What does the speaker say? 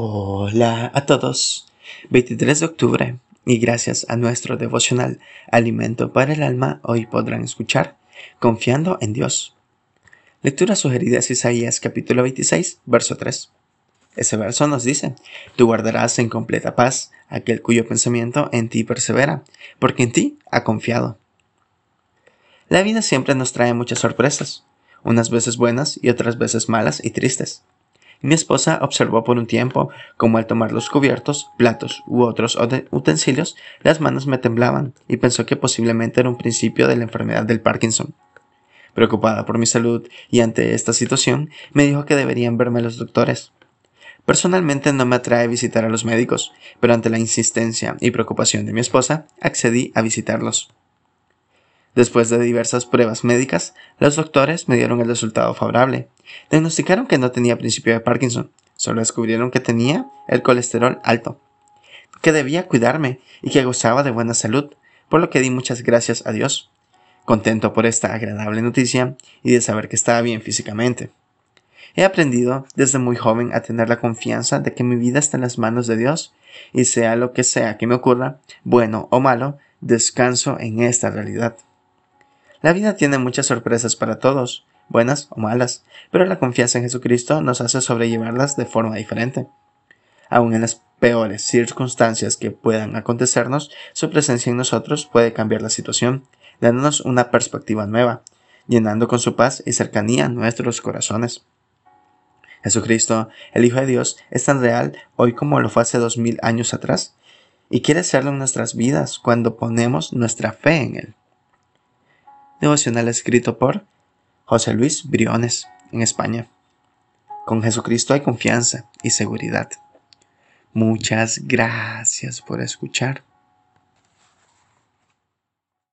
Hola a todos. 23 de octubre y gracias a nuestro devocional Alimento para el Alma hoy podrán escuchar Confiando en Dios. Lectura sugerida es Isaías capítulo 26, verso 3. Ese verso nos dice, Tú guardarás en completa paz aquel cuyo pensamiento en ti persevera, porque en ti ha confiado. La vida siempre nos trae muchas sorpresas, unas veces buenas y otras veces malas y tristes. Mi esposa observó por un tiempo cómo al tomar los cubiertos, platos u otros utensilios, las manos me temblaban y pensó que posiblemente era un principio de la enfermedad del Parkinson. Preocupada por mi salud y ante esta situación, me dijo que deberían verme los doctores. Personalmente no me atrae visitar a los médicos, pero ante la insistencia y preocupación de mi esposa, accedí a visitarlos. Después de diversas pruebas médicas, los doctores me dieron el resultado favorable. Diagnosticaron que no tenía principio de Parkinson, solo descubrieron que tenía el colesterol alto, que debía cuidarme y que gozaba de buena salud, por lo que di muchas gracias a Dios, contento por esta agradable noticia y de saber que estaba bien físicamente. He aprendido desde muy joven a tener la confianza de que mi vida está en las manos de Dios y sea lo que sea que me ocurra, bueno o malo, descanso en esta realidad. La vida tiene muchas sorpresas para todos, buenas o malas, pero la confianza en Jesucristo nos hace sobrellevarlas de forma diferente. Aun en las peores circunstancias que puedan acontecernos, su presencia en nosotros puede cambiar la situación, dándonos una perspectiva nueva, llenando con su paz y cercanía nuestros corazones. Jesucristo, el Hijo de Dios, es tan real hoy como lo fue hace dos mil años atrás, y quiere serlo en nuestras vidas cuando ponemos nuestra fe en Él devocional escrito por José Luis Briones en España. Con Jesucristo hay confianza y seguridad. Muchas gracias por escuchar.